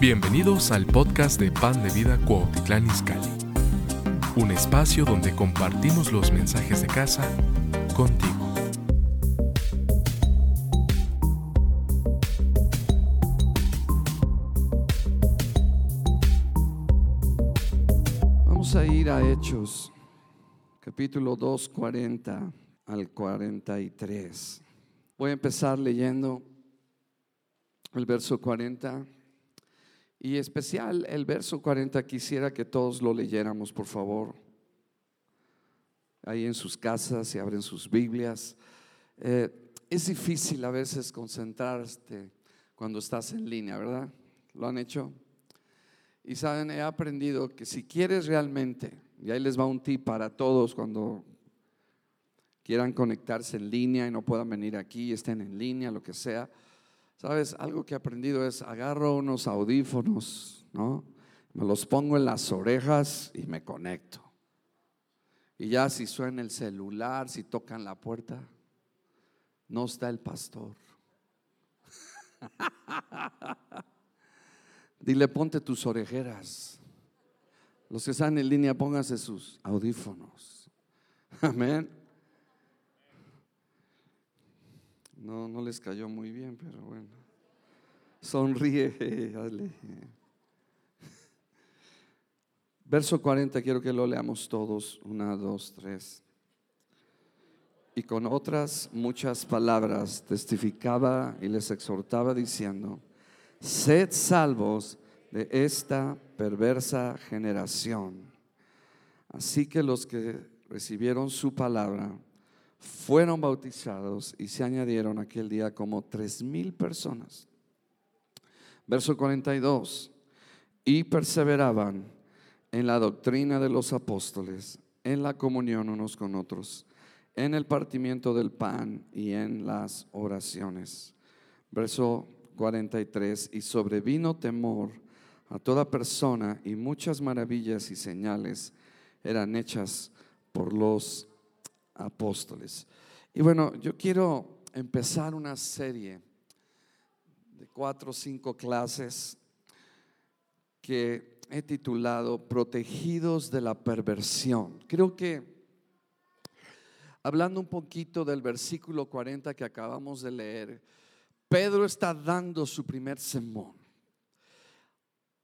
Bienvenidos al podcast de Pan de Vida Cuautitlán Izcalli, un espacio donde compartimos los mensajes de casa contigo. Vamos a ir a Hechos, capítulo 2, 40 al 43. Voy a empezar leyendo el verso 40 y especial el verso 40. Quisiera que todos lo leyéramos, por favor. Ahí en sus casas, y abren sus Biblias. Eh, es difícil a veces concentrarte cuando estás en línea, ¿verdad? ¿Lo han hecho? Y saben, he aprendido que si quieres realmente, y ahí les va un tip para todos cuando quieran conectarse en línea y no puedan venir aquí, estén en línea, lo que sea. Sabes, algo que he aprendido es agarro unos audífonos, ¿no? Me los pongo en las orejas y me conecto. Y ya si suena el celular, si tocan la puerta, no está el pastor. Dile, ponte tus orejeras. Los que están en línea, pónganse sus audífonos. Amén. No, no les cayó muy bien, pero bueno. Sonríe, dale. Verso 40, quiero que lo leamos todos. Una, dos, tres. Y con otras muchas palabras testificaba y les exhortaba diciendo, sed salvos de esta perversa generación. Así que los que recibieron su palabra fueron bautizados y se añadieron aquel día como tres mil personas. Verso 42. Y perseveraban en la doctrina de los apóstoles, en la comunión unos con otros, en el partimiento del pan y en las oraciones. Verso 43. Y sobrevino temor a toda persona y muchas maravillas y señales eran hechas por los apóstoles. Y bueno, yo quiero empezar una serie de cuatro o cinco clases que he titulado Protegidos de la perversión. Creo que hablando un poquito del versículo 40 que acabamos de leer, Pedro está dando su primer sermón.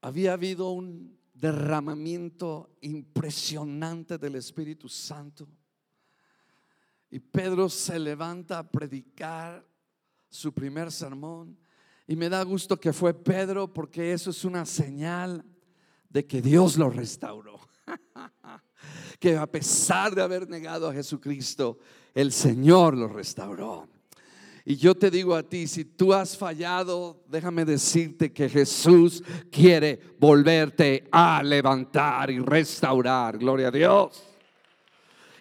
Había habido un derramamiento impresionante del Espíritu Santo y Pedro se levanta a predicar su primer sermón. Y me da gusto que fue Pedro porque eso es una señal de que Dios lo restauró. que a pesar de haber negado a Jesucristo, el Señor lo restauró. Y yo te digo a ti, si tú has fallado, déjame decirte que Jesús quiere volverte a levantar y restaurar. Gloria a Dios.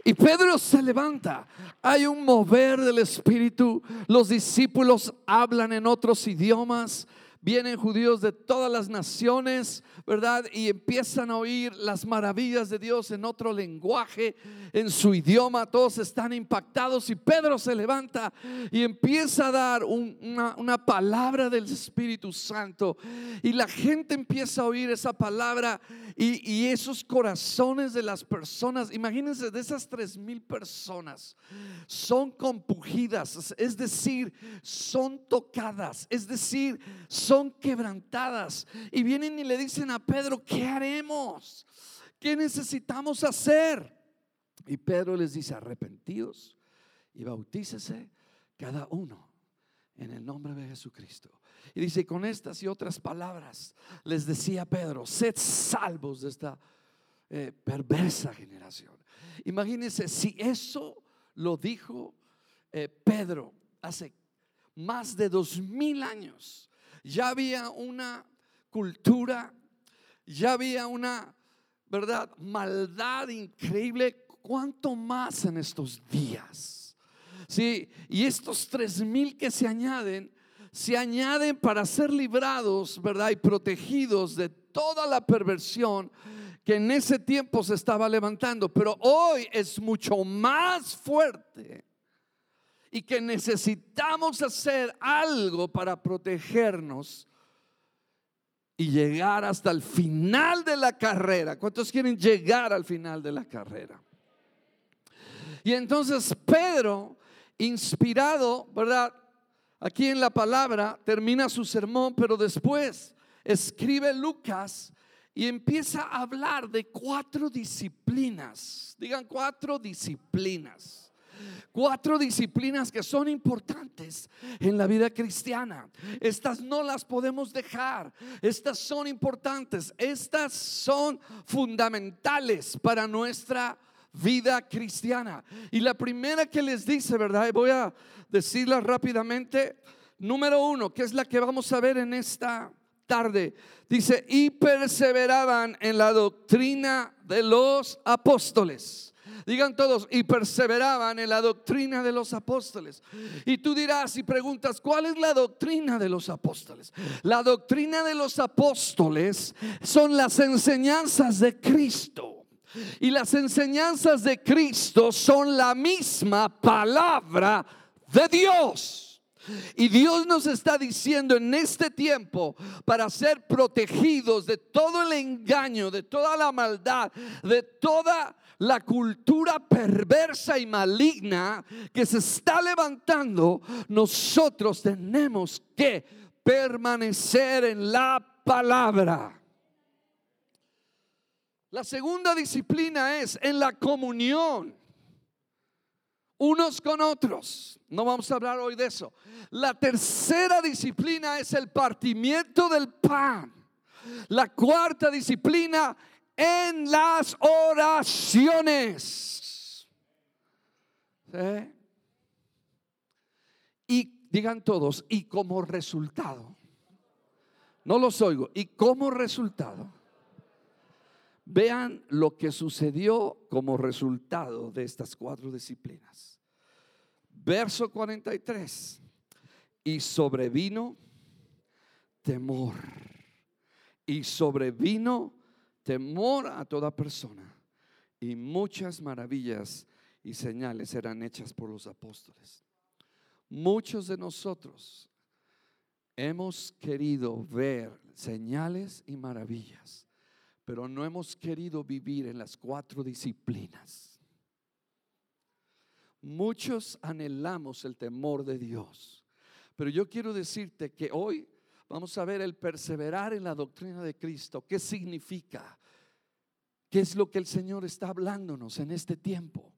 Y Pedro se levanta. Hay un mover del Espíritu. Los discípulos hablan en otros idiomas vienen judíos de todas las naciones, ¿verdad? Y empiezan a oír las maravillas de Dios en otro lenguaje, en su idioma, todos están impactados y Pedro se levanta y empieza a dar una, una palabra del Espíritu Santo. Y la gente empieza a oír esa palabra y, y esos corazones de las personas, imagínense de esas tres mil personas, son compugidas, es decir, son tocadas, es decir, son son quebrantadas y vienen y le dicen a Pedro, ¿qué haremos? ¿Qué necesitamos hacer? Y Pedro les dice, arrepentidos y bautícese cada uno en el nombre de Jesucristo. Y dice, con estas y otras palabras les decía Pedro, sed salvos de esta eh, perversa generación. Imagínense si eso lo dijo eh, Pedro hace más de dos mil años ya había una cultura, ya había una, ¿verdad? Maldad increíble. ¿Cuánto más en estos días? Sí, y estos tres mil que se añaden, se añaden para ser librados, ¿verdad? Y protegidos de toda la perversión que en ese tiempo se estaba levantando, pero hoy es mucho más fuerte y que necesitamos hacer algo para protegernos y llegar hasta el final de la carrera. ¿Cuántos quieren llegar al final de la carrera? Y entonces Pedro, inspirado, ¿verdad? Aquí en la palabra termina su sermón, pero después escribe Lucas y empieza a hablar de cuatro disciplinas. Digan cuatro disciplinas cuatro disciplinas que son importantes en la vida cristiana. Estas no las podemos dejar. Estas son importantes. Estas son fundamentales para nuestra vida cristiana. Y la primera que les dice, ¿verdad? Voy a decirla rápidamente. Número uno, que es la que vamos a ver en esta tarde. Dice, y perseveraban en la doctrina de los apóstoles. Digan todos, y perseveraban en la doctrina de los apóstoles. Y tú dirás y preguntas, ¿cuál es la doctrina de los apóstoles? La doctrina de los apóstoles son las enseñanzas de Cristo. Y las enseñanzas de Cristo son la misma palabra de Dios. Y Dios nos está diciendo en este tiempo para ser protegidos de todo el engaño, de toda la maldad, de toda la cultura perversa y maligna que se está levantando, nosotros tenemos que permanecer en la palabra. La segunda disciplina es en la comunión unos con otros. No vamos a hablar hoy de eso. La tercera disciplina es el partimiento del pan. La cuarta disciplina en las oraciones. Y digan todos, y como resultado, no los oigo, y como resultado, vean lo que sucedió como resultado de estas cuatro disciplinas. Verso 43, y sobrevino temor, y sobrevino temor a toda persona. Y muchas maravillas y señales eran hechas por los apóstoles. Muchos de nosotros hemos querido ver señales y maravillas, pero no hemos querido vivir en las cuatro disciplinas. Muchos anhelamos el temor de Dios, pero yo quiero decirte que hoy Vamos a ver el perseverar en la doctrina de Cristo. ¿Qué significa? ¿Qué es lo que el Señor está hablándonos en este tiempo?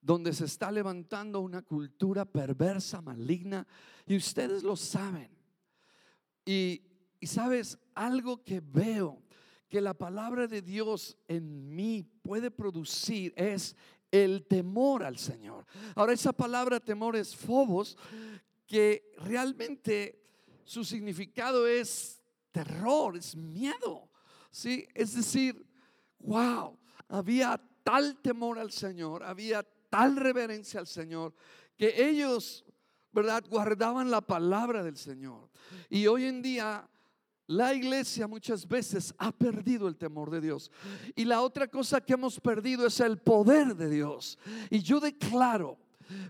Donde se está levantando una cultura perversa, maligna, y ustedes lo saben. Y, y sabes, algo que veo que la palabra de Dios en mí puede producir es el temor al Señor. Ahora esa palabra temor es fobos, que realmente su significado es terror, es miedo. ¿sí? Es decir, wow, había tal temor al Señor, había tal reverencia al Señor, que ellos, ¿verdad?, guardaban la palabra del Señor. Y hoy en día la iglesia muchas veces ha perdido el temor de Dios. Y la otra cosa que hemos perdido es el poder de Dios. Y yo declaro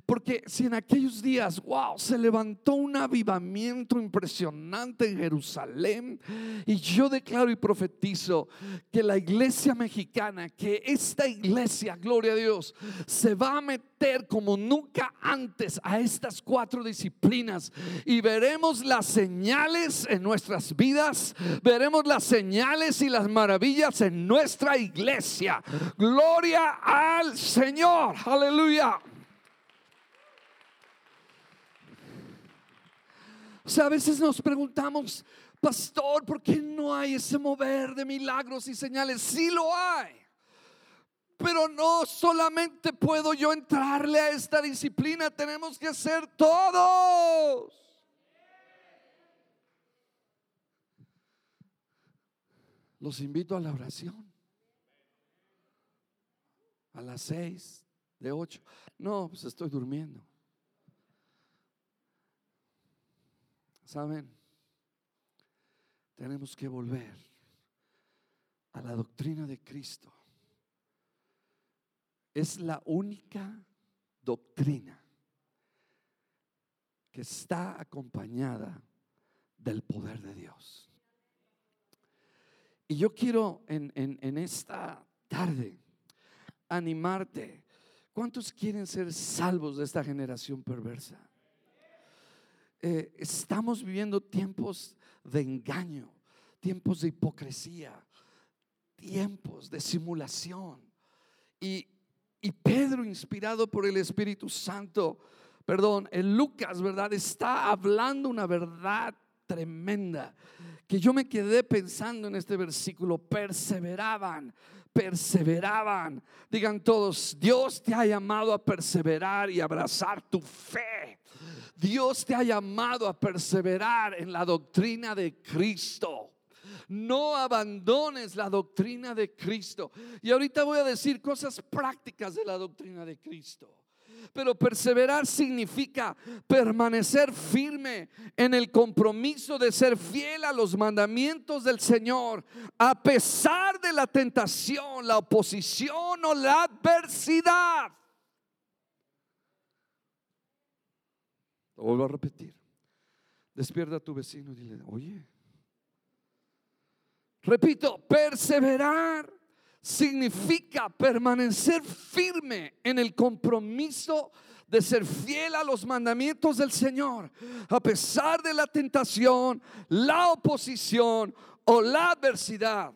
porque si en aquellos días, wow, se levantó un avivamiento impresionante en Jerusalén, y yo declaro y profetizo que la iglesia mexicana, que esta iglesia, gloria a Dios, se va a meter como nunca antes a estas cuatro disciplinas y veremos las señales en nuestras vidas, veremos las señales y las maravillas en nuestra iglesia. Gloria al Señor, aleluya. O sea, a veces nos preguntamos, pastor, ¿por qué no hay ese mover de milagros y señales? Sí lo hay. Pero no solamente puedo yo entrarle a esta disciplina, tenemos que ser todos. Los invito a la oración. A las seis, de ocho. No, pues estoy durmiendo. ¿Saben? Tenemos que volver a la doctrina de Cristo. Es la única doctrina que está acompañada del poder de Dios. Y yo quiero en, en esta tarde animarte. ¿Cuántos quieren ser salvos de esta generación perversa? Eh, estamos viviendo tiempos de engaño, tiempos de hipocresía, tiempos de simulación. Y, y Pedro, inspirado por el Espíritu Santo, perdón, en Lucas, ¿verdad? Está hablando una verdad tremenda que yo me quedé pensando en este versículo, perseveraban, perseveraban. Digan todos, Dios te ha llamado a perseverar y abrazar tu fe. Dios te ha llamado a perseverar en la doctrina de Cristo. No abandones la doctrina de Cristo. Y ahorita voy a decir cosas prácticas de la doctrina de Cristo. Pero perseverar significa permanecer firme en el compromiso de ser fiel a los mandamientos del Señor, a pesar de la tentación, la oposición o la adversidad. Lo vuelvo a repetir. Despierta a tu vecino y dile, oye, repito, perseverar significa permanecer firme en el compromiso de ser fiel a los mandamientos del Señor, a pesar de la tentación, la oposición o la adversidad.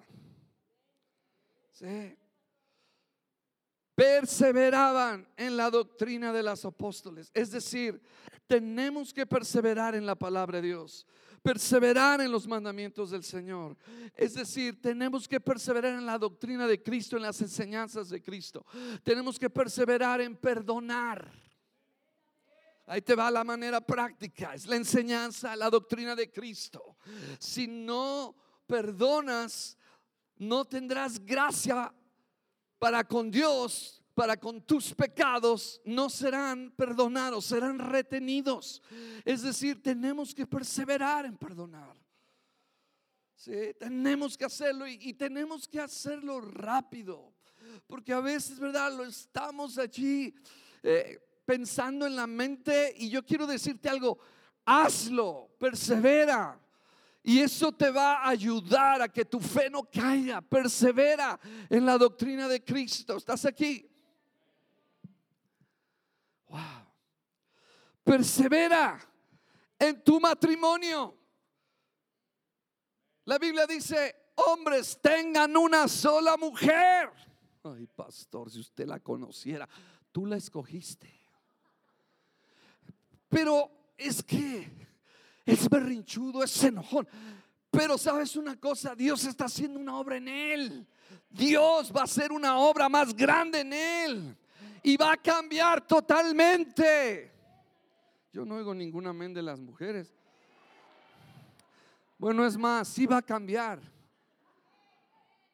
Perseveraban en la doctrina de los apóstoles. Es decir, tenemos que perseverar en la palabra de Dios perseverar en los mandamientos del Señor. Es decir, tenemos que perseverar en la doctrina de Cristo, en las enseñanzas de Cristo. Tenemos que perseverar en perdonar. Ahí te va la manera práctica, es la enseñanza, la doctrina de Cristo. Si no perdonas, no tendrás gracia para con Dios para con tus pecados no serán perdonados, serán retenidos. Es decir, tenemos que perseverar en perdonar. Tenemos que hacerlo y, tenemos que hacerlo rápido. Porque a veces, ¿verdad? Lo estamos allí eh, pensando en la mente y yo quiero decirte algo, hazlo, persevera. Y eso te va a ayudar a que tu fe no caiga. Persevera en la doctrina de Cristo. ¿Estás aquí? Wow. Persevera en tu matrimonio. La Biblia dice, hombres tengan una sola mujer. Ay, pastor, si usted la conociera, tú la escogiste. Pero es que es berrinchudo, es enojón. Pero sabes una cosa, Dios está haciendo una obra en él. Dios va a hacer una obra más grande en él y va a cambiar totalmente. Yo no oigo ningún amén de las mujeres. Bueno, es más, sí va a cambiar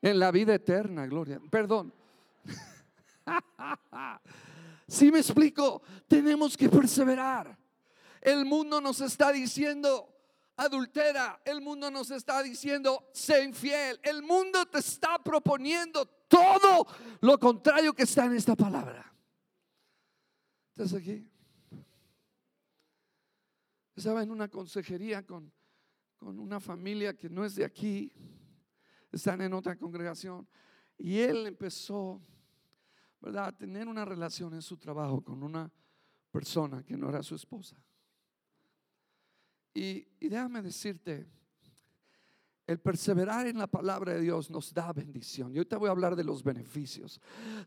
en la vida eterna, gloria. Perdón. Si me explico, tenemos que perseverar. El mundo nos está diciendo, adultera, el mundo nos está diciendo, sé infiel. El mundo te está proponiendo todo lo contrario que está en esta palabra. ¿Estás aquí? Estaba en una consejería con, con una familia que no es de aquí, están en otra congregación, y él empezó, ¿verdad?, a tener una relación en su trabajo con una persona que no era su esposa. Y, y déjame decirte, el perseverar en la palabra de Dios nos da bendición. Y hoy te voy a hablar de los beneficios.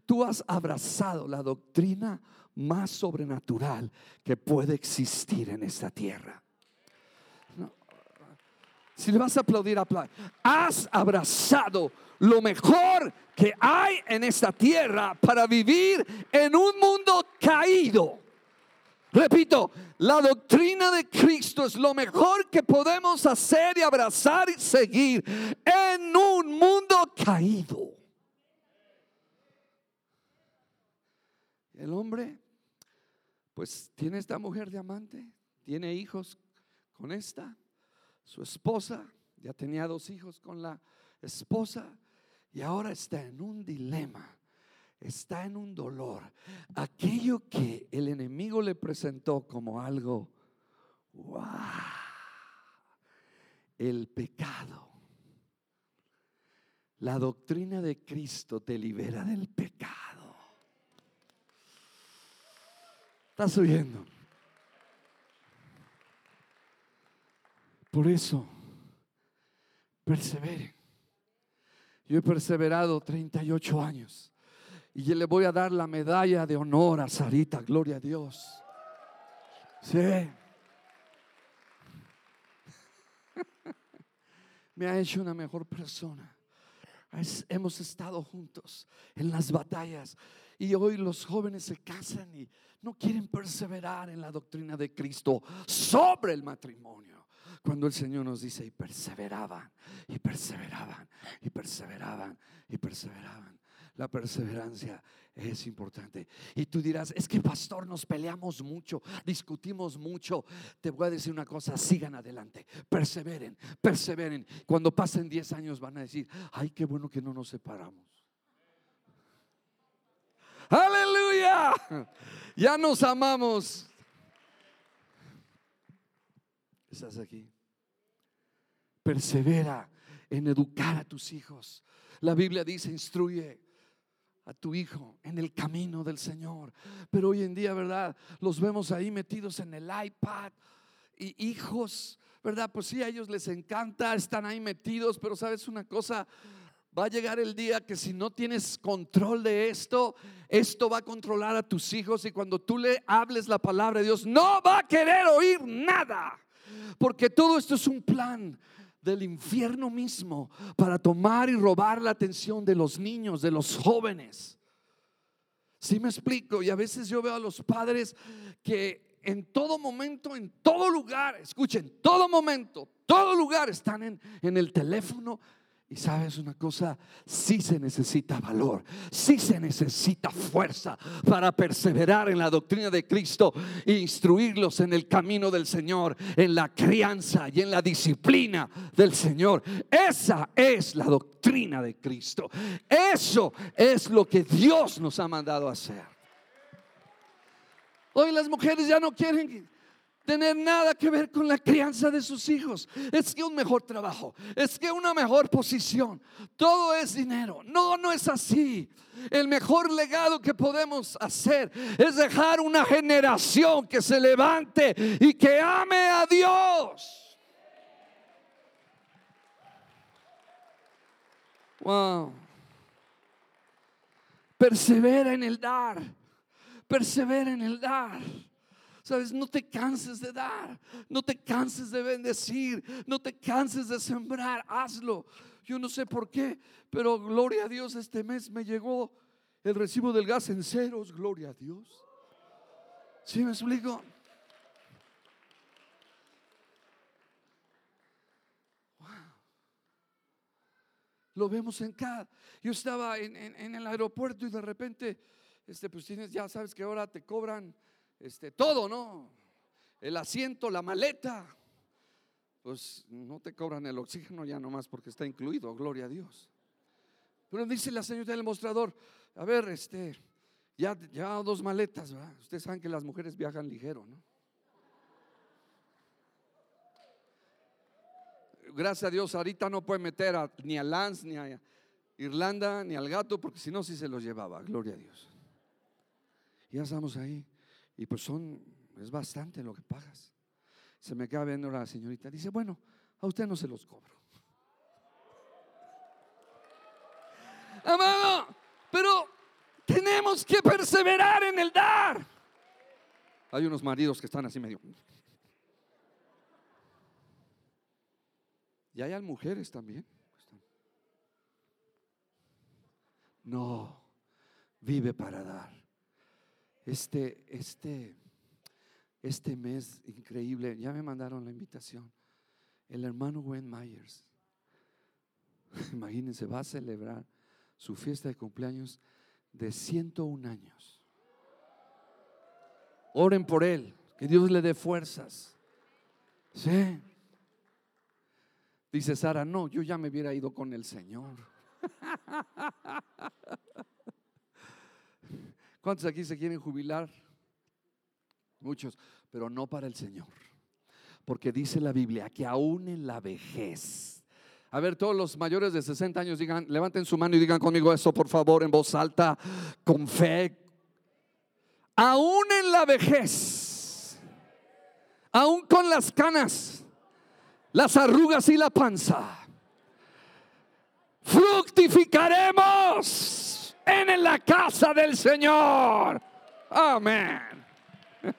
Tú has abrazado la doctrina más sobrenatural que puede existir en esta tierra. Si le vas a aplaudir, aplaudir. Has abrazado lo mejor que hay en esta tierra para vivir en un mundo caído. Repito, la doctrina de Cristo es lo mejor que podemos hacer y abrazar y seguir en un mundo caído. El hombre, pues tiene esta mujer diamante, tiene hijos con esta, su esposa, ya tenía dos hijos con la esposa y ahora está en un dilema está en un dolor. Aquello que el enemigo le presentó como algo, wow, el pecado. La doctrina de Cristo te libera del pecado. ¿Estás oyendo? Por eso, perseveren. Yo he perseverado 38 años y yo le voy a dar la medalla de honor a Sarita, gloria a Dios. Sí. Me ha hecho una mejor persona. Hemos estado juntos en las batallas y hoy los jóvenes se casan y no quieren perseverar en la doctrina de Cristo sobre el matrimonio. Cuando el Señor nos dice y perseveraban, y perseveraban, y perseveraban, y perseveraban. La perseverancia es importante. Y tú dirás, es que pastor, nos peleamos mucho, discutimos mucho. Te voy a decir una cosa, sigan adelante, perseveren, perseveren. Cuando pasen 10 años van a decir, ay, qué bueno que no nos separamos. Aleluya, ya nos amamos. ¿Estás aquí? Persevera en educar a tus hijos. La Biblia dice, instruye a tu hijo en el camino del Señor. Pero hoy en día, ¿verdad? Los vemos ahí metidos en el iPad y hijos, ¿verdad? Pues sí, a ellos les encanta, están ahí metidos, pero sabes una cosa, va a llegar el día que si no tienes control de esto, esto va a controlar a tus hijos y cuando tú le hables la palabra de Dios, no va a querer oír nada. Porque todo esto es un plan del infierno mismo para tomar y robar la atención de los niños, de los jóvenes. Si me explico? Y a veces yo veo a los padres que en todo momento, en todo lugar, escuchen, todo momento, todo lugar están en, en el teléfono, y sabes una cosa, sí se necesita valor, sí se necesita fuerza para perseverar en la doctrina de Cristo e instruirlos en el camino del Señor, en la crianza y en la disciplina del Señor. Esa es la doctrina de Cristo. Eso es lo que Dios nos ha mandado a hacer. Hoy las mujeres ya no quieren tener nada que ver con la crianza de sus hijos. Es que un mejor trabajo, es que una mejor posición, todo es dinero. No, no es así. El mejor legado que podemos hacer es dejar una generación que se levante y que ame a Dios. Wow. Persevera en el dar. Persevera en el dar. Sabes, no te canses de dar, no te canses de bendecir, no te canses de sembrar, hazlo. Yo no sé por qué, pero gloria a Dios, este mes me llegó el recibo del gas en ceros, gloria a Dios. ¿Sí me explico? Lo vemos en cada. Yo estaba en, en, el aeropuerto y de repente, este, pues tienes, ya sabes que ahora te cobran este, todo, ¿no? El asiento, la maleta. Pues no te cobran el oxígeno ya nomás porque está incluido, gloria a Dios. Pero dice la señora del mostrador, a ver, este, ya, ya dos maletas, ¿verdad? Ustedes saben que las mujeres viajan ligero, ¿no? Gracias a Dios, ahorita no puede meter ni a Lance, ni a Irlanda, ni al gato, porque si no, sí se los llevaba, gloria a Dios. Ya estamos ahí. Y pues son, es bastante lo que pagas. Se me queda viendo la señorita. Dice, bueno, a usted no se los cobro. Amado, pero tenemos que perseverar en el dar. Hay unos maridos que están así medio. Y hay mujeres también. No, vive para dar este, este, este mes increíble, ya me mandaron la invitación. El hermano Wayne Myers, imagínense, va a celebrar su fiesta de cumpleaños de 101 años. Oren por él, que Dios le dé fuerzas. Sí. Dice Sara, no, yo ya me hubiera ido con el Señor. ¿Cuántos aquí se quieren jubilar? Muchos, pero no para el Señor. Porque dice la Biblia que aún en la vejez, A ver, todos los mayores de 60 años digan, levanten su mano y digan conmigo eso, por favor, en voz alta, con fe. Aún en la vejez, aún con las canas, las arrugas y la panza, fructificaremos en la casa del Señor. Amén.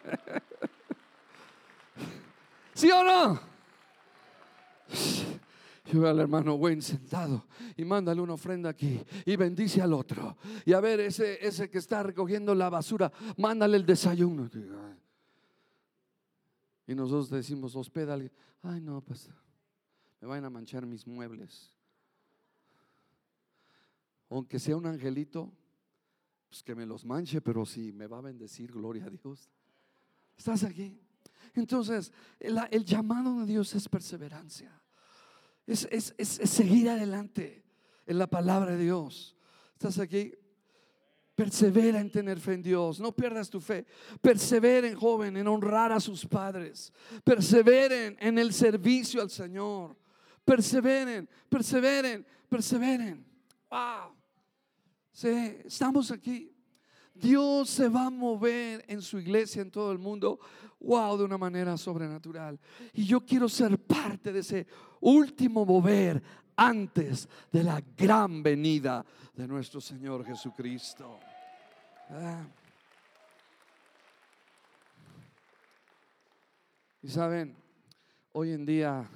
¿Sí o no? Yo veo al hermano Wayne sentado y mándale una ofrenda aquí y bendice al otro. Y a ver, ese, ese que está recogiendo la basura, mándale el desayuno. Y nosotros decimos, hospeda Ay, no, pues me van a manchar mis muebles. Aunque sea un angelito, pues que me los manche, pero si me va a bendecir, gloria a Dios. ¿Estás aquí? Entonces, el, llamado de Dios es perseverancia. Es, es, seguir adelante en la palabra de Dios. ¿Estás aquí? Persevera en tener fe en Dios. No pierdas tu fe. Perseveren, joven, en honrar a sus padres. Perseveren en el servicio al Señor. Perseveren, perseveren, perseveren. Wow. Estamos aquí. Dios se va a mover en su iglesia en todo el mundo, wow, de una manera sobrenatural. Y yo quiero ser parte de ese último mover antes de la gran venida de nuestro Señor Jesucristo. Ah. Y saben, hoy en día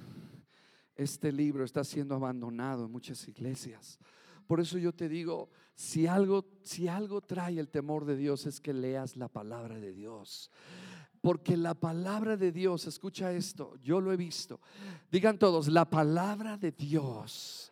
este libro está siendo abandonado en muchas iglesias. Por eso yo te digo, si algo, si algo trae el temor de Dios es que leas la palabra de Dios. Porque la palabra de Dios, escucha esto, yo lo he visto. Digan todos, la palabra de Dios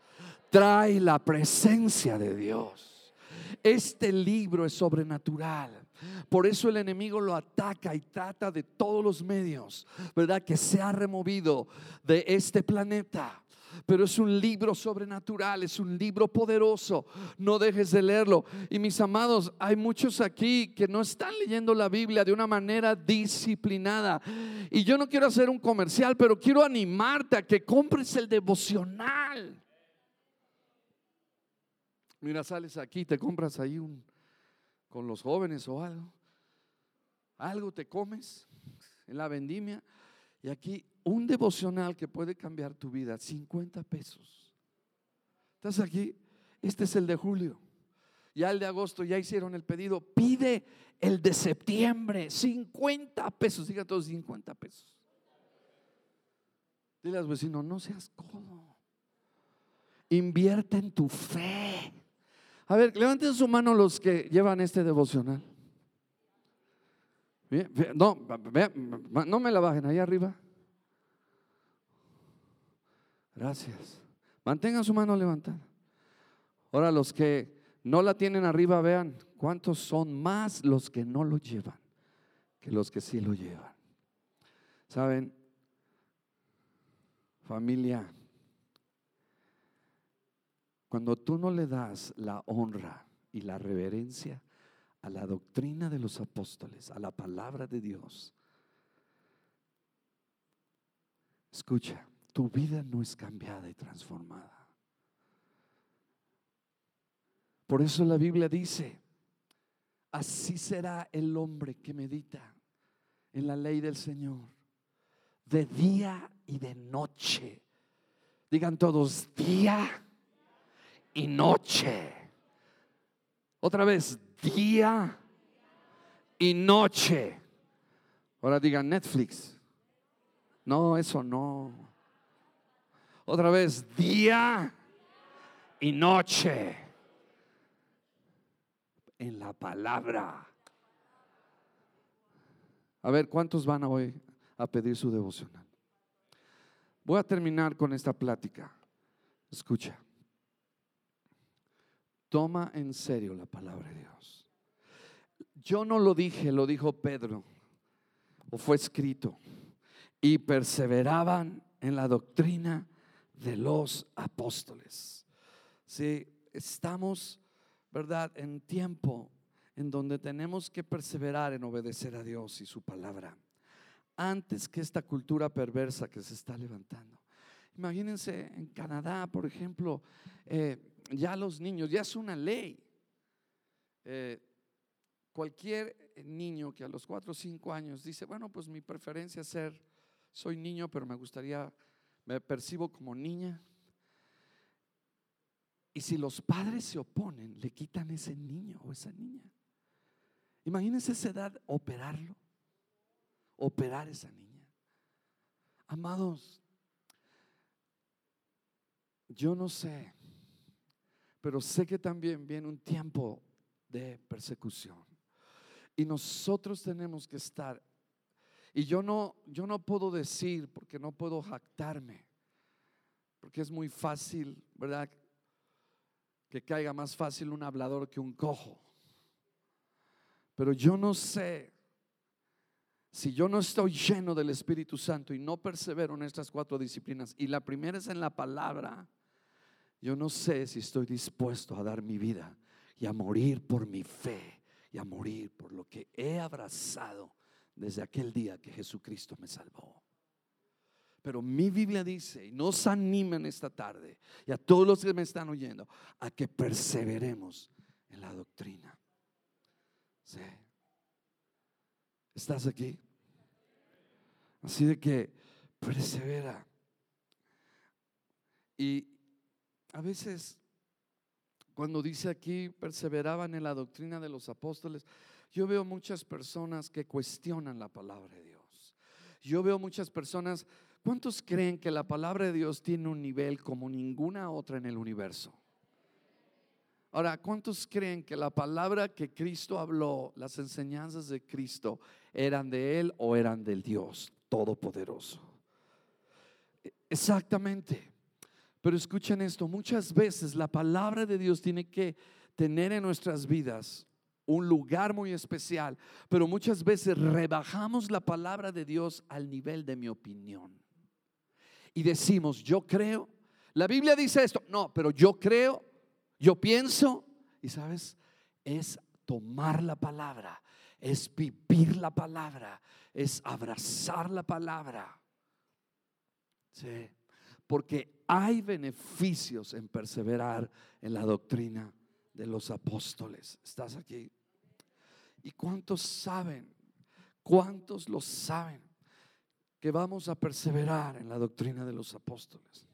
trae la presencia de Dios. Este libro es sobrenatural. Por eso el enemigo lo ataca y trata de todos los medios, ¿verdad? Que se ha removido de este planeta pero es un libro sobrenatural, es un libro poderoso. No dejes de leerlo. Y mis amados, hay muchos aquí que no están leyendo la Biblia de una manera disciplinada. Y yo no quiero hacer un comercial, pero quiero animarte a que compres el devocional. Mira, sales aquí, te compras ahí un con los jóvenes o algo. Algo te comes en la vendimia y aquí un devocional que puede cambiar tu vida, 50 pesos. ¿Estás aquí? Este es el de julio. Ya el de agosto ya hicieron el pedido. Pide el de septiembre, 50 pesos. Diga todos 50 pesos. Dile a los vecinos, no seas codo. Invierte en tu fe. A ver, levanten su mano los que llevan este devocional. No, no me la bajen ahí arriba. Gracias. Mantengan su mano levantada. Ahora los que no la tienen arriba, vean cuántos son más los que no lo llevan que los que sí lo llevan. Saben, familia, cuando tú no le das la honra y la reverencia a la doctrina de los apóstoles, a la palabra de Dios, escucha, tu vida no es cambiada y transformada. Por eso la Biblia dice, así será el hombre que medita en la ley del Señor, de día y de noche. Digan todos, día y noche. Otra vez, día y noche. Ahora digan Netflix. No, eso no. Otra vez, día y noche en la palabra. A ver, ¿cuántos van hoy a pedir su devocional? Voy a terminar con esta plática. Escucha. Toma en serio la palabra de Dios. Yo no lo dije, lo dijo Pedro, o fue escrito. Y perseveraban en la doctrina de los apóstoles. Si estamos, ¿verdad?, en tiempo en donde tenemos que perseverar en obedecer a Dios y su palabra, antes que esta cultura perversa que se está levantando. Imagínense en Canadá, por ejemplo, eh, ya los niños, ya es una ley. Eh, cualquier niño que a los 4 o 5 años dice, bueno, pues mi preferencia es ser, soy niño, pero me gustaría, me percibo como niña. Y si los padres se oponen, le quitan ese niño o esa niña. Imagínense esa edad, operarlo, operar esa niña. Amados, yo no sé, pero sé que también viene un tiempo de persecución. Y nosotros tenemos que estar y yo no yo no puedo decir porque no puedo jactarme. Porque es muy fácil, ¿verdad? Que caiga más fácil un hablador que un cojo. Pero yo no sé si yo no estoy lleno del Espíritu Santo y no persevero en estas cuatro disciplinas, y la primera es en la palabra, yo no sé si estoy dispuesto a dar mi vida y a morir por mi fe y a morir por lo que he abrazado desde aquel día que Jesucristo me salvó. Pero mi Biblia dice, y nos animen esta tarde, y a todos los que me están oyendo, a que perseveremos en la doctrina. ¿Estás aquí? Así de que persevera. Y a veces, cuando dice aquí, perseveraban en la doctrina de los apóstoles, yo veo muchas personas que cuestionan la palabra de Dios. Yo veo muchas personas, ¿cuántos creen que la palabra de Dios tiene un nivel como ninguna otra en el universo? Ahora, ¿cuántos creen que la palabra que Cristo habló, las enseñanzas de Cristo, eran de Él o eran del Dios Todopoderoso? Exactamente. Pero escuchen esto, muchas veces la palabra de Dios tiene que tener en nuestras vidas un lugar muy especial, pero muchas veces rebajamos la palabra de Dios al nivel de mi opinión. Y decimos, yo creo, la Biblia dice esto, no, pero yo creo, yo pienso, y sabes, es tomar la palabra, es vivir la palabra, es abrazar la palabra. Sí porque hay beneficios en perseverar en la doctrina de los apóstoles. ¿Estás aquí? ¿Y cuántos saben? ¿Cuántos lo saben? Que vamos a perseverar en la doctrina de los apóstoles.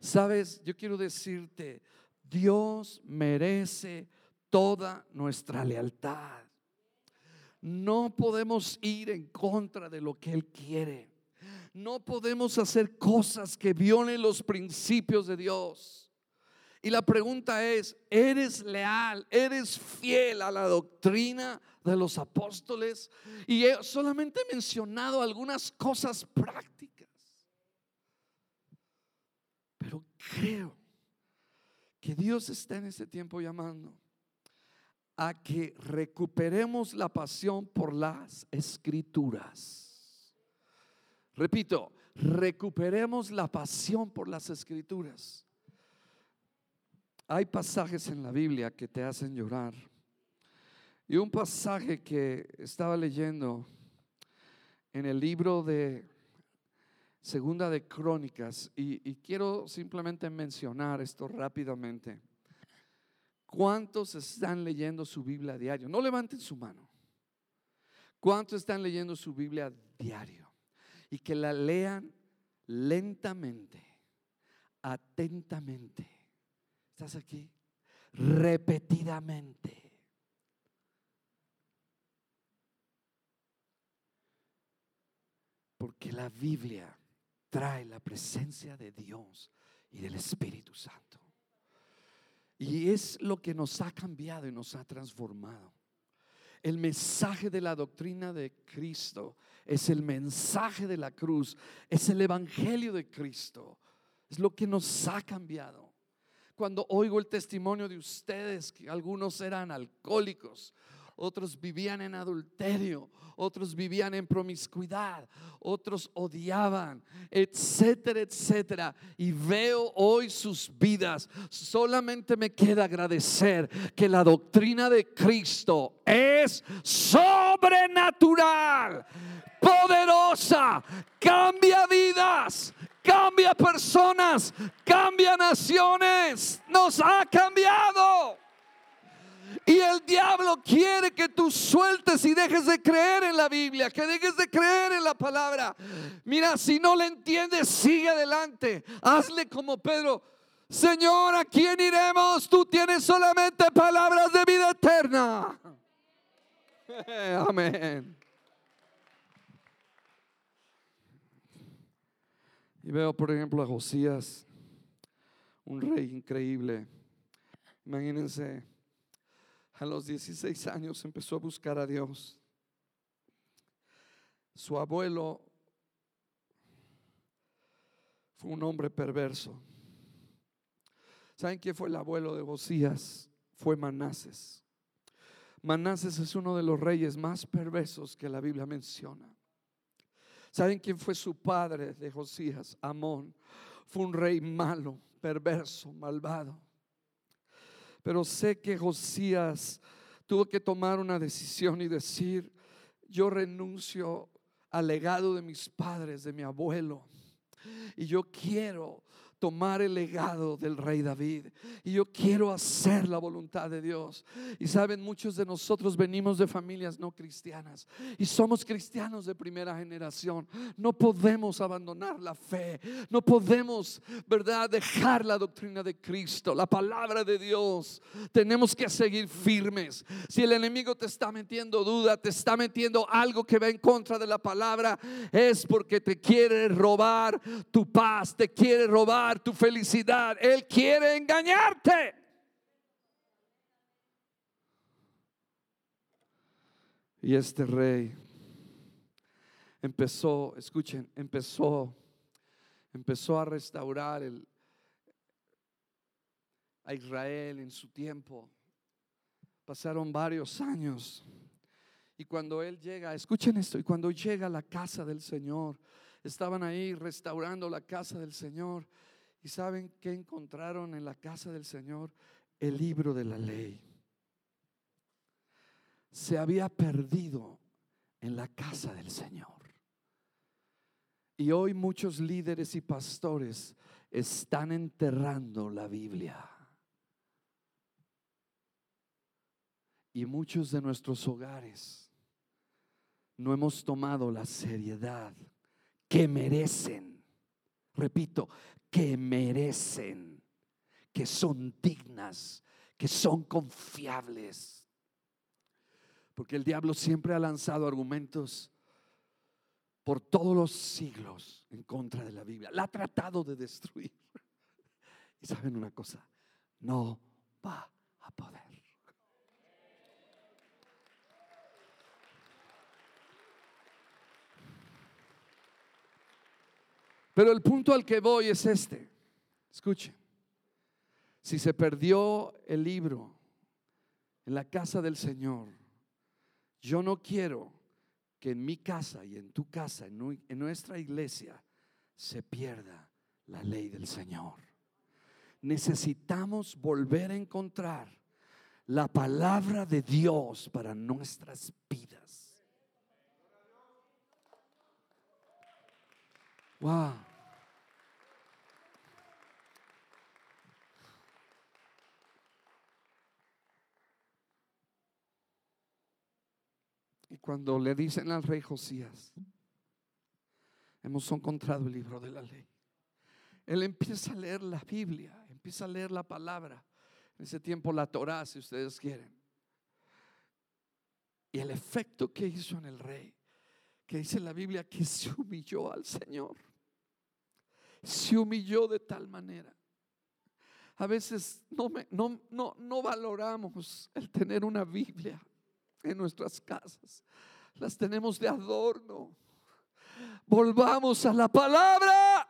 Sabes, yo quiero decirte, Dios merece toda nuestra lealtad. No podemos ir en contra de lo que Él quiere. No podemos hacer cosas que violen los principios de Dios. Y la pregunta es, ¿eres leal? ¿Eres fiel a la doctrina de los apóstoles? Y he solamente mencionado algunas cosas prácticas. Pero creo que Dios está en este tiempo llamando a que recuperemos la pasión por las escrituras. Repito, recuperemos la pasión por las escrituras. Hay pasajes en la Biblia que te hacen llorar. Y un pasaje que estaba leyendo en el libro de Segunda de Crónicas, y, quiero simplemente mencionar esto rápidamente. ¿Cuántos están leyendo su Biblia a diario? No levanten su mano. ¿Cuántos están leyendo su Biblia diario? y que la lean lentamente, atentamente. ¿Estás aquí? Repetidamente. Porque la Biblia trae la presencia de Dios y del Espíritu Santo. Y es lo que nos ha cambiado y nos ha transformado. El mensaje de la doctrina de Cristo es el mensaje de la cruz, es el evangelio de Cristo, es lo que nos ha cambiado. Cuando oigo el testimonio de ustedes, que algunos eran alcohólicos, otros vivían en adulterio, otros vivían en promiscuidad, otros odiaban, etcétera, etcétera. Y veo hoy sus vidas. Solamente me queda agradecer que la doctrina de Cristo es sobrenatural, poderosa, cambia vidas cambia personas, cambia naciones, nos ha cambiado. Y el diablo quiere que tú sueltes y dejes de creer en la Biblia, que dejes de creer en la palabra. Mira, si no le entiendes, sigue adelante. Hazle como Pedro. Señor, ¿a quién iremos? Tú tienes solamente palabras de vida eterna. Amén. Y veo, por ejemplo, a Josías, un rey increíble. Imagínense, a los 16 años empezó a buscar a Dios. Su abuelo fue un hombre perverso. ¿Saben quién fue el abuelo de Josías? Fue Manases. Manases es uno de los reyes más perversos que la Biblia menciona. ¿Saben quién fue su padre de Josías? Amón. Fue un rey malo, perverso, malvado. Pero sé que Josías tuvo que tomar una decisión y decir, yo renuncio al legado de mis padres, de mi abuelo. Y yo quiero tomar el legado del rey David. Y yo quiero hacer la voluntad de Dios. Y saben, muchos de nosotros venimos de familias no cristianas y somos cristianos de primera generación. No podemos abandonar la fe. No podemos, ¿verdad?, dejar la doctrina de Cristo, la palabra de Dios. Tenemos que seguir firmes. Si el enemigo te está metiendo duda, te está metiendo algo que va en contra de la palabra, es porque te quiere robar tu paz, te quiere robar tu felicidad. Él quiere engañarte. Y este rey empezó, escuchen, empezó, empezó a restaurar a Israel en su tiempo. Pasaron varios años. Y cuando él llega, escuchen esto, y cuando llega a la casa del Señor, estaban ahí restaurando la casa del Señor. ¿Y saben qué encontraron en la casa del Señor? El libro de la ley. Se había perdido en la casa del Señor. Y hoy muchos líderes y pastores están enterrando la Biblia. Y muchos de nuestros hogares no hemos tomado la seriedad que merecen. Repito, que merecen, que son dignas, que son confiables. Porque el diablo siempre ha lanzado argumentos por todos los siglos en contra de la Biblia. La ha tratado de destruir. Y saben una cosa, no va a poder. Pero el punto al que voy es este. Escuche. Si se perdió el libro en la casa del Señor, yo no quiero que en mi casa y en tu casa, en nuestra iglesia, se pierda la ley del Señor. Necesitamos volver a encontrar la palabra de Dios para nuestras vidas. Wow. Cuando le dicen al rey Josías, hemos encontrado el libro de la ley. Él empieza a leer la Biblia, empieza a leer la palabra. En ese tiempo la Torah, si ustedes quieren. Y el efecto que hizo en el rey, que dice la Biblia que se humilló al Señor. Se humilló de tal manera. A veces no, no, no, no valoramos el tener una Biblia en nuestras casas. Las tenemos de adorno. Volvamos a la palabra.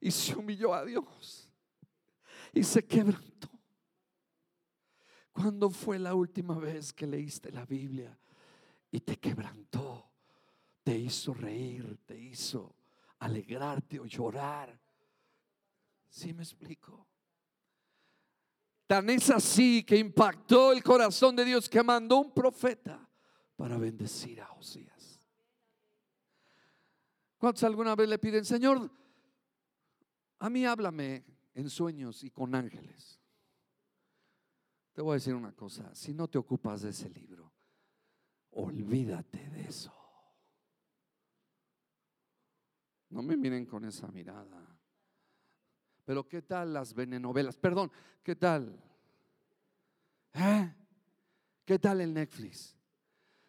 Y se humilló a Dios. Y se quebrantó. ¿Cuándo fue la última vez que leíste la Biblia y te quebrantó? Te hizo reír, te hizo alegrarte o llorar ¿Sí me explico? Tan es así que impactó el corazón de Dios que mandó un profeta para bendecir a Osías. ¿Cuántos alguna vez le piden, Señor, a mí háblame en sueños y con ángeles? Te voy a decir una cosa, si no te ocupas de ese libro, olvídate de eso. No me miren con esa mirada. Pero ¿qué tal las venenovelas? Perdón, ¿qué tal? ¿Eh? ¿Qué tal el Netflix?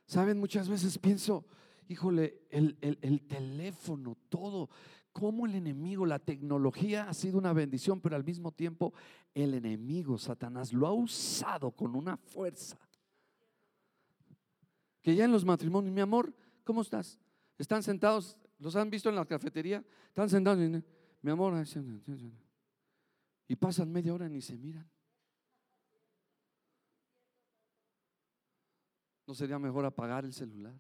Saben, muchas veces pienso, híjole, el, el, teléfono, todo, cómo el enemigo, la tecnología ha sido una bendición, pero al mismo tiempo el enemigo, Satanás, lo ha usado con una fuerza. Que ya en los matrimonios, mi amor, ¿cómo estás? Están sentados, los han visto en la cafetería, están sentados, mi amor, y pasan media hora y ni se miran. ¿No sería mejor apagar el celular?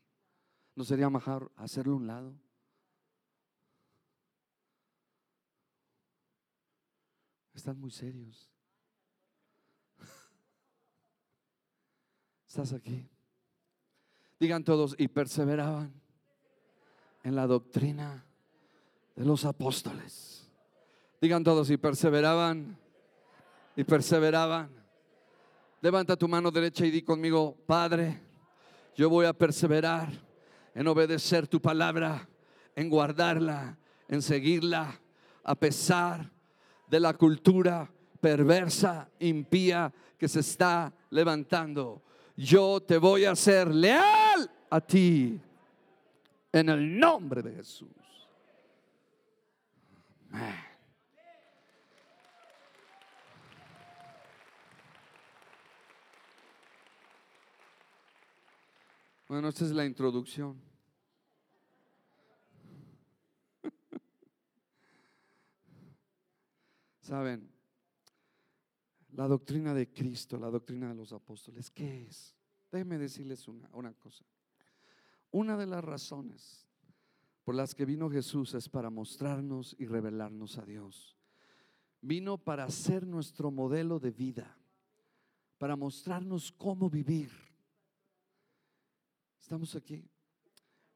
¿No sería mejor hacerlo a un lado? Están muy serios. ¿Estás aquí? Digan todos, y perseveraban en la doctrina de los apóstoles. Digan todos, y perseveraban, y perseveraban. Levanta tu mano derecha y di conmigo, Padre, yo voy a perseverar en obedecer tu palabra, en guardarla, en seguirla, a pesar de la cultura perversa, impía que se está levantando. Yo te voy a ser leal a ti en el nombre de Jesús. Bueno, esta es la introducción. Saben, la doctrina de Cristo, la doctrina de los apóstoles, ¿qué es? Déjenme decirles una, cosa. Una de las razones por las que vino Jesús es para mostrarnos y revelarnos a Dios. Vino para ser nuestro modelo de vida, para mostrarnos cómo vivir Estamos aquí.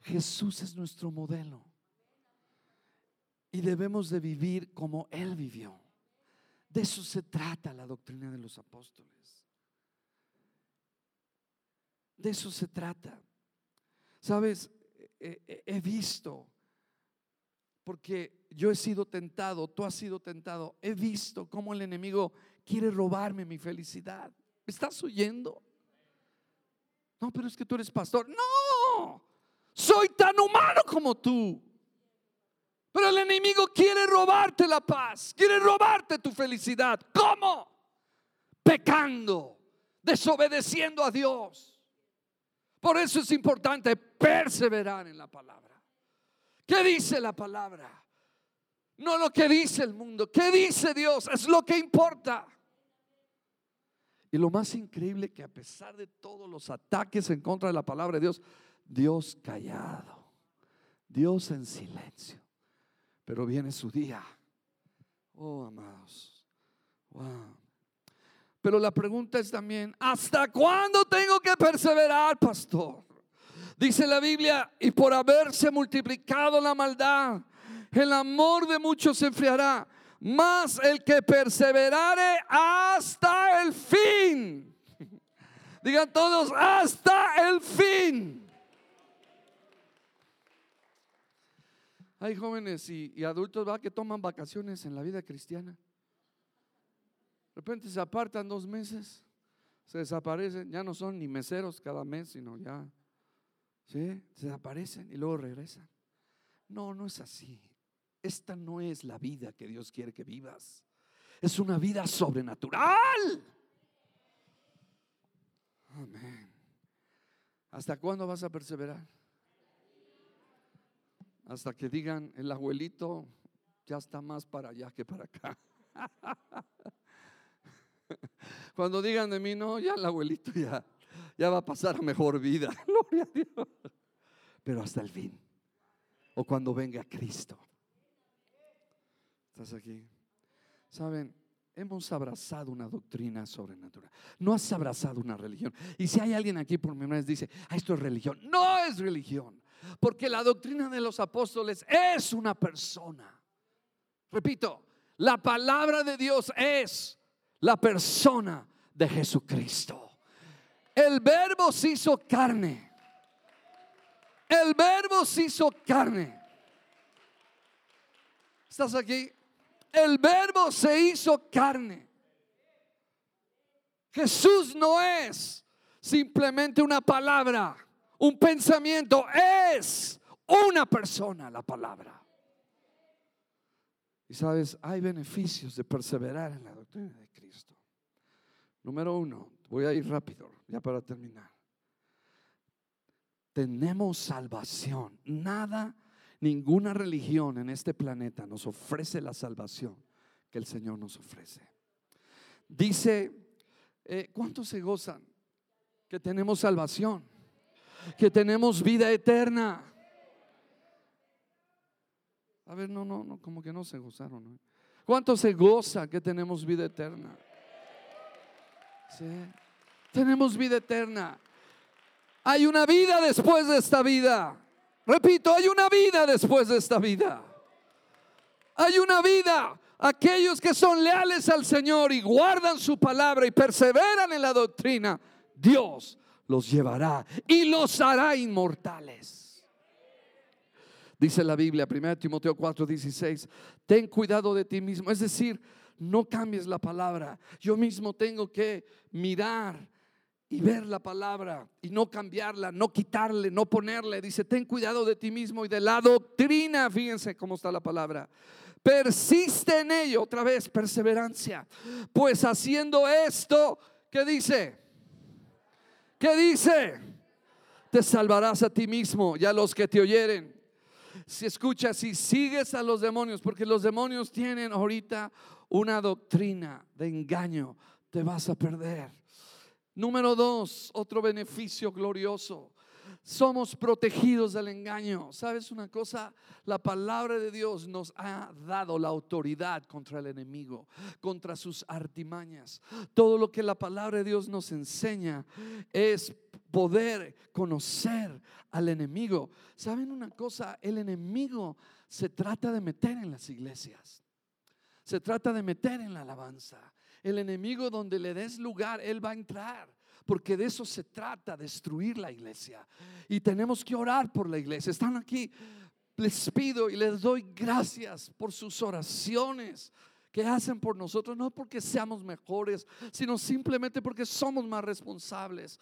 Jesús es nuestro modelo. Y debemos de vivir como Él vivió. De eso se trata la doctrina de los apóstoles. De eso se trata. Sabes, he visto, porque yo he sido tentado, tú has sido tentado, he visto cómo el enemigo quiere robarme mi felicidad. ¿Me estás oyendo? No, pero es que tú eres pastor. No, soy tan humano como tú. Pero el enemigo quiere robarte la paz, quiere robarte tu felicidad. ¿Cómo? Pecando, desobedeciendo a Dios. Por eso es importante perseverar en la palabra. ¿Qué dice la palabra? No lo que dice el mundo. ¿Qué dice Dios? Es lo que importa. Y lo más increíble que a pesar de todos los ataques en contra de la palabra de Dios, Dios callado, Dios en silencio. Pero viene su día. Oh, amados. Wow. Pero la pregunta es también, ¿hasta cuándo tengo que perseverar, pastor? Dice la Biblia, y por haberse multiplicado la maldad, el amor de muchos se enfriará más el que perseverare hasta el fin. Digan todos, hasta el fin. Hay jóvenes y, adultos que toman vacaciones en la vida cristiana. De repente se apartan dos meses, se desaparecen, ya no son ni meseros cada mes, sino ya. Se desaparecen y luego regresan. No, no es así. Esta no es la vida que Dios quiere que vivas. Es una vida sobrenatural. Amén. ¿Hasta cuándo vas a perseverar? Hasta que digan, el abuelito ya está más para allá que para acá. Cuando digan de mí, no, ya el abuelito ya, ya va a pasar a mejor vida. Gloria a Dios. Pero hasta el fin. O cuando venga Cristo. ¿Estás aquí? Saben, hemos abrazado una doctrina sobrenatural. No has abrazado una religión. Y si hay alguien aquí por primera vez dice, ah, esto es religión. No es religión. Porque la doctrina de los apóstoles es una persona. Repito, la palabra de Dios es la persona de Jesucristo. El verbo se hizo carne. El verbo se hizo carne. ¿Estás aquí? El verbo se hizo carne. Jesús no es simplemente una palabra, un pensamiento, es una persona la palabra. Y sabes, hay beneficios de perseverar en la doctrina de Cristo. Número uno, voy a ir rápido, ya para terminar. Tenemos salvación. Nada, ninguna religión en este planeta nos ofrece la salvación que el Señor nos ofrece. Dice, eh, ¿cuántos se gozan? Que tenemos salvación, que tenemos vida eterna a ver, no, no, no, como que no se gozaron. ¿no? ¿Cuánto se goza que tenemos vida eterna? Sí. Tenemos vida eterna. Hay una vida después de esta vida. Repito, hay una vida después de esta vida. Hay una vida. Aquellos que son leales al Señor y guardan su palabra y perseveran en la doctrina, Dios los llevará y los hará inmortales. Dice la Biblia, 1 Timoteo 4, 16, ten cuidado de ti mismo. Es decir, no cambies la palabra. Yo mismo tengo que mirar y ver la palabra y no cambiarla, no quitarle, no ponerle. Dice, ten cuidado de ti mismo y de la doctrina. Fíjense cómo está la palabra. Persiste en ello, otra vez, perseverancia. Pues haciendo esto, ¿qué dice? ¿Qué dice? Te salvarás a ti mismo y a los que te oyeren si escuchas, si sigues a los demonios, porque los demonios tienen ahorita una doctrina de engaño, te vas a perder. Número dos, otro beneficio glorioso. Somos protegidos del engaño. ¿Sabes una cosa? La palabra de Dios nos ha dado la autoridad contra el enemigo, contra sus artimañas. Todo lo que la palabra de Dios nos enseña es poder conocer al enemigo. ¿Saben una cosa? El enemigo se trata de meter en las iglesias. Se trata de meter en la alabanza. El enemigo donde le des lugar, él va a entrar. Porque de eso se trata, destruir la iglesia. Y tenemos que orar por la iglesia. Están aquí. Les pido y les doy gracias por sus oraciones que hacen por nosotros, no porque seamos mejores, sino simplemente porque somos más responsables.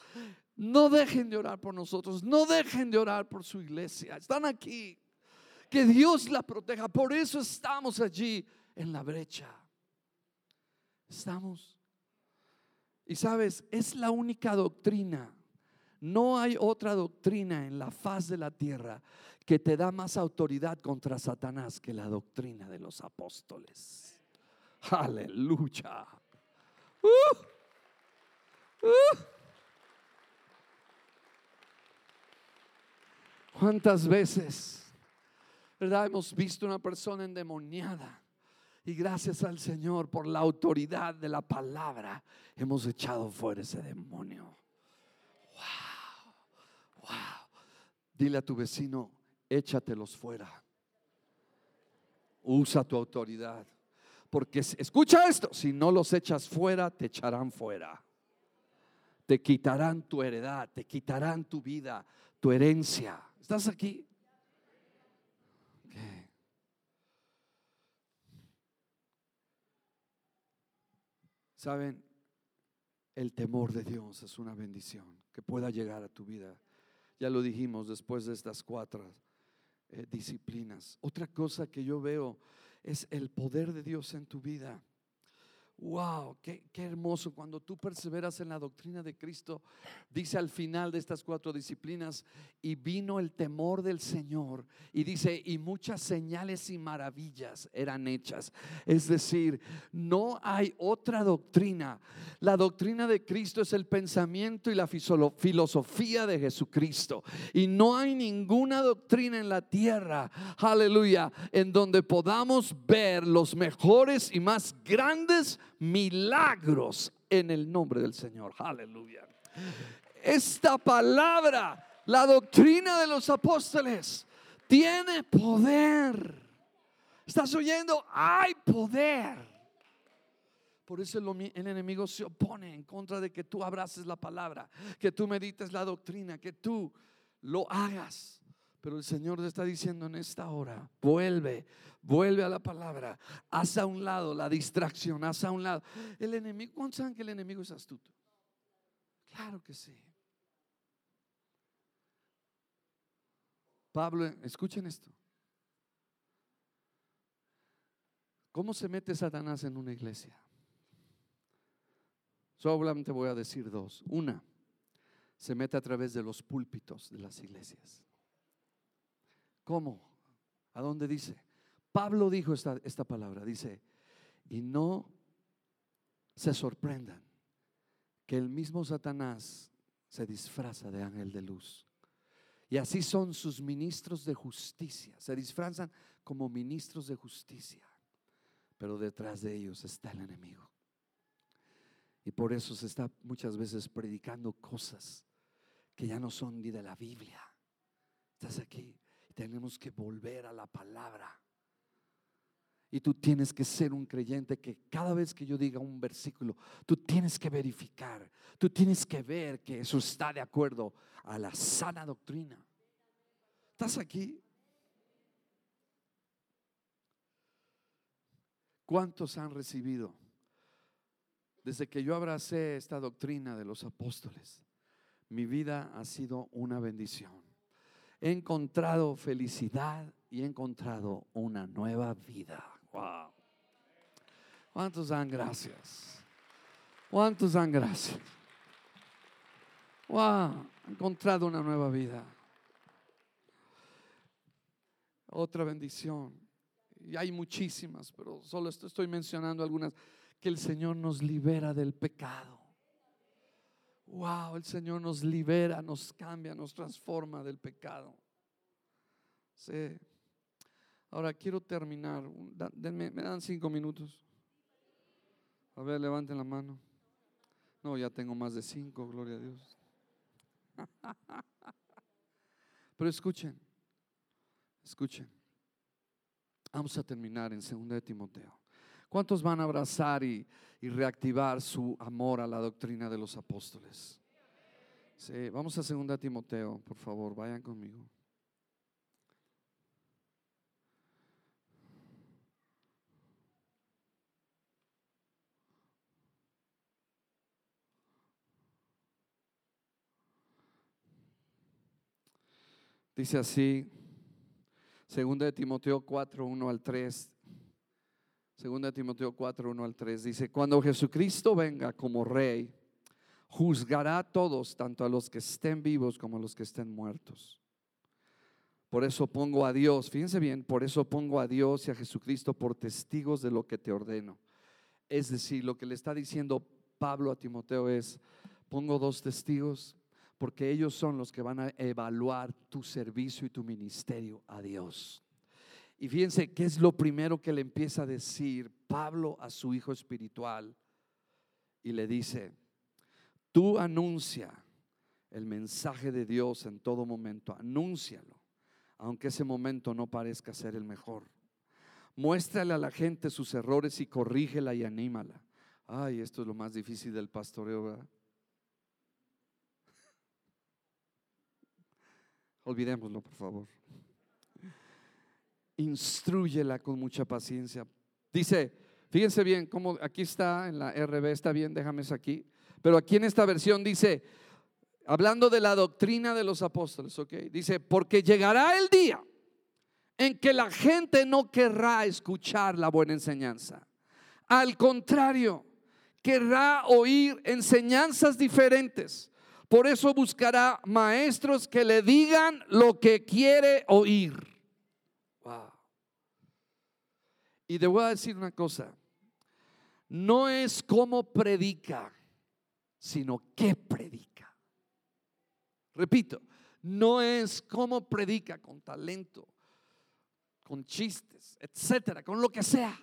No dejen de orar por nosotros, no dejen de orar por su iglesia. Están aquí. Que Dios la proteja. Por eso estamos allí en la brecha. Estamos. Y sabes, es la única doctrina. No hay otra doctrina en la faz de la tierra que te da más autoridad contra Satanás que la doctrina de los apóstoles. Aleluya. Uh, uh. ¿Cuántas veces, verdad, hemos visto una persona endemoniada? Y gracias al Señor por la autoridad de la palabra, hemos echado fuera ese demonio. Wow, wow. Dile a tu vecino, échatelos fuera. Usa tu autoridad. Porque escucha esto, si no los echas fuera, te echarán fuera. Te quitarán tu heredad, te quitarán tu vida, tu herencia. ¿Estás aquí? Saben, el temor de Dios es una bendición que pueda llegar a tu vida. Ya lo dijimos después de estas cuatro eh, disciplinas. Otra cosa que yo veo es el poder de Dios en tu vida. Wow, qué, hermoso cuando tú perseveras en la doctrina de Cristo. Dice al final de estas cuatro disciplinas, y vino el temor del Señor. Y dice, y muchas señales y maravillas eran hechas. Es decir, no hay otra doctrina. La doctrina de Cristo es el pensamiento y la filosofía de Jesucristo. Y no hay ninguna doctrina en la tierra, aleluya, en donde podamos ver los mejores y más grandes milagros en el nombre del Señor. Aleluya. Esta palabra, la doctrina de los apóstoles, tiene poder. ¿Estás oyendo? Hay poder. Por eso el, enemigo se opone en contra de que tú abraces la palabra, que tú medites la doctrina, que tú lo hagas. Pero el Señor te está diciendo en esta hora, vuelve, vuelve a la palabra, haz a un lado la distracción, haz a un lado. El enemigo, ¿cuántos saben que el enemigo es astuto? Claro que sí. Pablo, escuchen esto. ¿Cómo se mete Satanás en una iglesia? Solamente voy a decir dos. Una, se mete a través de los púlpitos de las iglesias. ¿Cómo? ¿A dónde dice? Pablo dijo esta, esta palabra, dice, y no se sorprendan que el mismo Satanás se disfraza de ángel de luz. Y así son sus ministros de justicia. Se disfrazan como ministros de justicia. Pero detrás de ellos está el enemigo. Y por eso se está muchas veces predicando cosas que ya no son ni de la Biblia. Estás aquí. Tenemos que volver a la palabra. Y tú tienes que ser un creyente que cada vez que yo diga un versículo, tú tienes que verificar, tú tienes que ver que eso está de acuerdo a la sana doctrina. ¿Estás aquí? ¿Cuántos han recibido? Desde que yo abracé esta doctrina de los apóstoles, mi vida ha sido una bendición. He encontrado felicidad y he encontrado una nueva vida. Wow. ¿Cuántos dan gracias? ¿Cuántos dan gracias? Wow, he encontrado una nueva vida. Otra bendición. Y hay muchísimas, pero solo estoy mencionando algunas que el Señor nos libera del pecado. Wow, el Señor nos libera, nos cambia, nos transforma del pecado. Sí. Ahora quiero terminar. me dan cinco minutos. A ver, levanten la mano. No, ya tengo más de cinco, gloria a Dios. Pero escuchen, escuchen. Vamos a terminar en 2 de Timoteo. ¿Cuántos van a abrazar y, reactivar su amor a la doctrina de los apóstoles? Sí, vamos a 2 Timoteo, por favor, vayan conmigo. Dice así, 2 de Timoteo 4, 1 al 3. Segunda Timoteo 4, 1 al 3 dice, cuando Jesucristo venga como rey, juzgará a todos, tanto a los que estén vivos como a los que estén muertos. Por eso pongo a Dios, fíjense bien, por eso pongo a Dios y a Jesucristo por testigos de lo que te ordeno. Es decir, lo que le está diciendo Pablo a Timoteo es, pongo dos testigos porque ellos son los que van a evaluar tu servicio y tu ministerio a Dios. Y fíjense qué es lo primero que le empieza a decir Pablo a su hijo espiritual. Y le dice, tú anuncia el mensaje de Dios en todo momento, anúncialo, aunque ese momento no parezca ser el mejor. Muéstrale a la gente sus errores y corrígela y anímala. Ay, esto es lo más difícil del pastoreo, ¿verdad? Olvidémoslo, por favor instruyela con mucha paciencia. Dice, fíjense bien, como aquí está en la RB, está bien, déjame eso aquí. Pero aquí en esta versión dice, hablando de la doctrina de los apóstoles, ok, dice, porque llegará el día en que la gente no querrá escuchar la buena enseñanza. Al contrario, querrá oír enseñanzas diferentes. Por eso buscará maestros que le digan lo que quiere oír. Y te voy a decir una cosa, no es cómo predica, sino qué predica. Repito, no es cómo predica con talento, con chistes, etcétera, con lo que sea,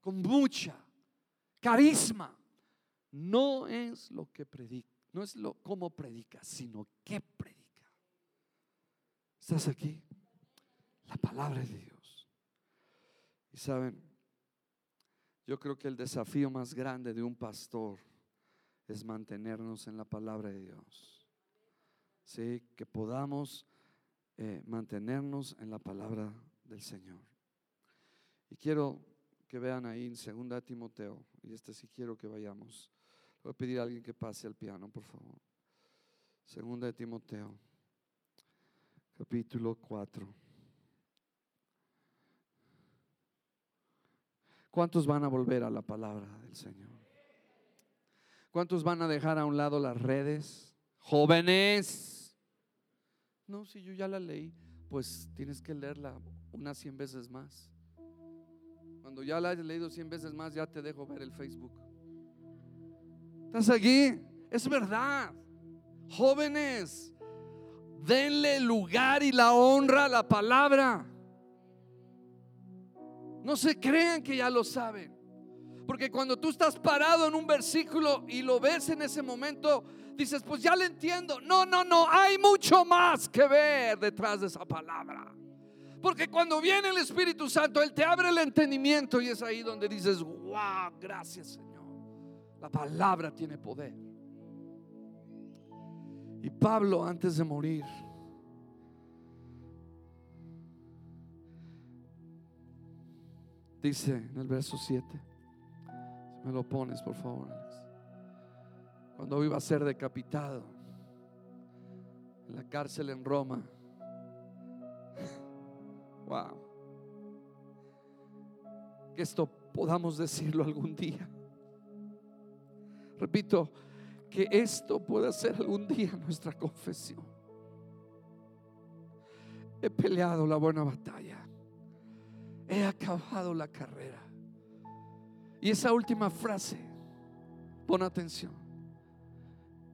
con mucha carisma no es lo que predica, no es lo cómo predica, sino qué predica. ¿Estás aquí? La palabra de Dios. Y saben, yo creo que el desafío más grande de un pastor es mantenernos en la palabra de Dios. Sí, que podamos eh, mantenernos en la palabra del Señor. Y quiero que vean ahí en segunda Timoteo, y este sí quiero que vayamos. Voy a pedir a alguien que pase al piano, por favor. Segunda de Timoteo, capítulo 4. ¿Cuántos van a volver a la palabra del Señor? ¿Cuántos van a dejar a un lado las redes? Jóvenes. No, si yo ya la leí, pues tienes que leerla unas 100 veces más. Cuando ya la has leído 100 veces más, ya te dejo ver el Facebook. ¿Estás aquí? Es verdad. Jóvenes, denle lugar y la honra a la palabra. No se crean que ya lo saben. Porque cuando tú estás parado en un versículo y lo ves en ese momento, dices, pues ya lo entiendo. No, no, no, hay mucho más que ver detrás de esa palabra. Porque cuando viene el Espíritu Santo, Él te abre el entendimiento y es ahí donde dices, wow, gracias Señor. La palabra tiene poder. Y Pablo antes de morir, dice en el verso 7, si me lo pones por favor, cuando iba a ser decapitado en la cárcel en Roma, wow, que esto podamos decirlo algún día. Repito, que esto pueda ser algún día nuestra confesión. He peleado la buena batalla he acabado la carrera. Y esa última frase, pon atención,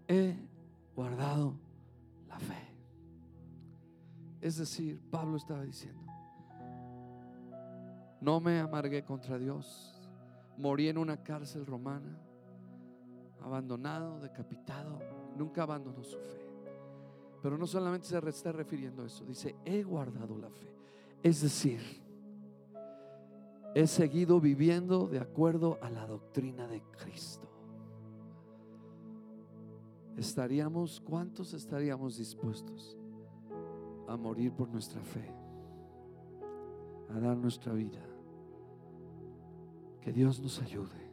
he guardado la fe. Es decir, Pablo estaba diciendo, no me amargué contra Dios, morí en una cárcel romana, abandonado, decapitado, nunca abandonó su fe. Pero no solamente se está refiriendo a eso, dice, he guardado la fe. Es decir, he seguido viviendo de acuerdo a la doctrina de Cristo. ¿Estaríamos, cuántos estaríamos dispuestos a morir por nuestra fe? A dar nuestra vida. Que Dios nos ayude.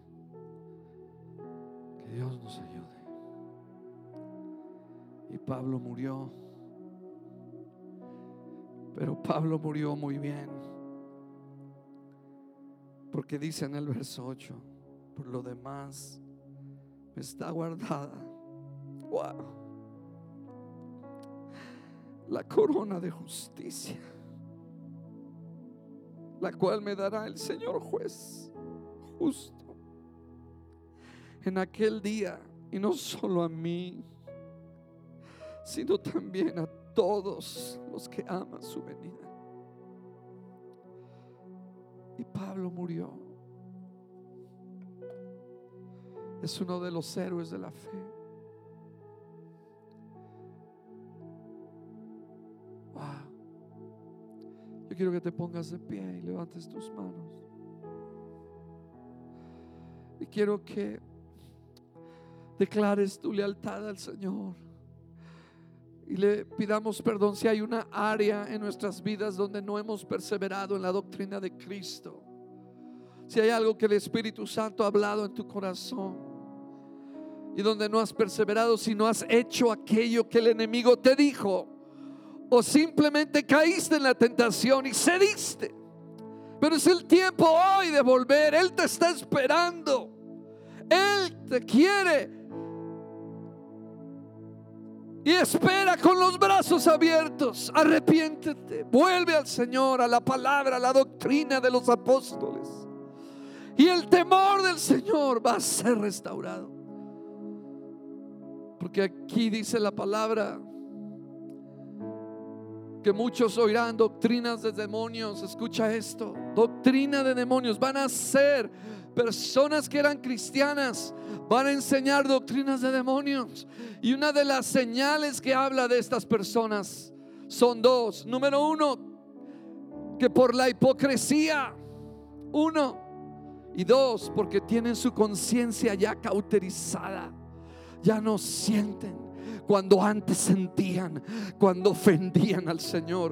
Que Dios nos ayude. Y Pablo murió. Pero Pablo murió muy bien. Porque dice en el verso 8, por lo demás está guardada. La corona de justicia, la cual me dará el Señor juez justo en aquel día, y no solo a mí, sino también a todos los que aman su venida. Pablo murió. Es uno de los héroes de la fe. Wow. Yo quiero que te pongas de pie y levantes tus manos. Y quiero que declares tu lealtad al Señor y le pidamos perdón si hay una área en nuestras vidas donde no hemos perseverado en la doctrina de Cristo. Si hay algo que el Espíritu Santo ha hablado en tu corazón y donde no has perseverado, si no has hecho aquello que el enemigo te dijo o simplemente caíste en la tentación y cediste. Pero es el tiempo hoy de volver. Él te está esperando. Él te quiere y espera con los brazos abiertos. Arrepiéntete, vuelve al Señor, a la palabra, a la doctrina de los apóstoles. Y el temor del Señor va a ser restaurado. Porque aquí dice la palabra que muchos oirán doctrinas de demonios. Escucha esto, doctrina de demonios van a ser personas que eran cristianas van a enseñar doctrinas de demonios. Y una de las señales que habla de estas personas son dos. Número uno, que por la hipocresía, uno, y dos, porque tienen su conciencia ya cauterizada, ya no sienten cuando antes sentían, cuando ofendían al Señor.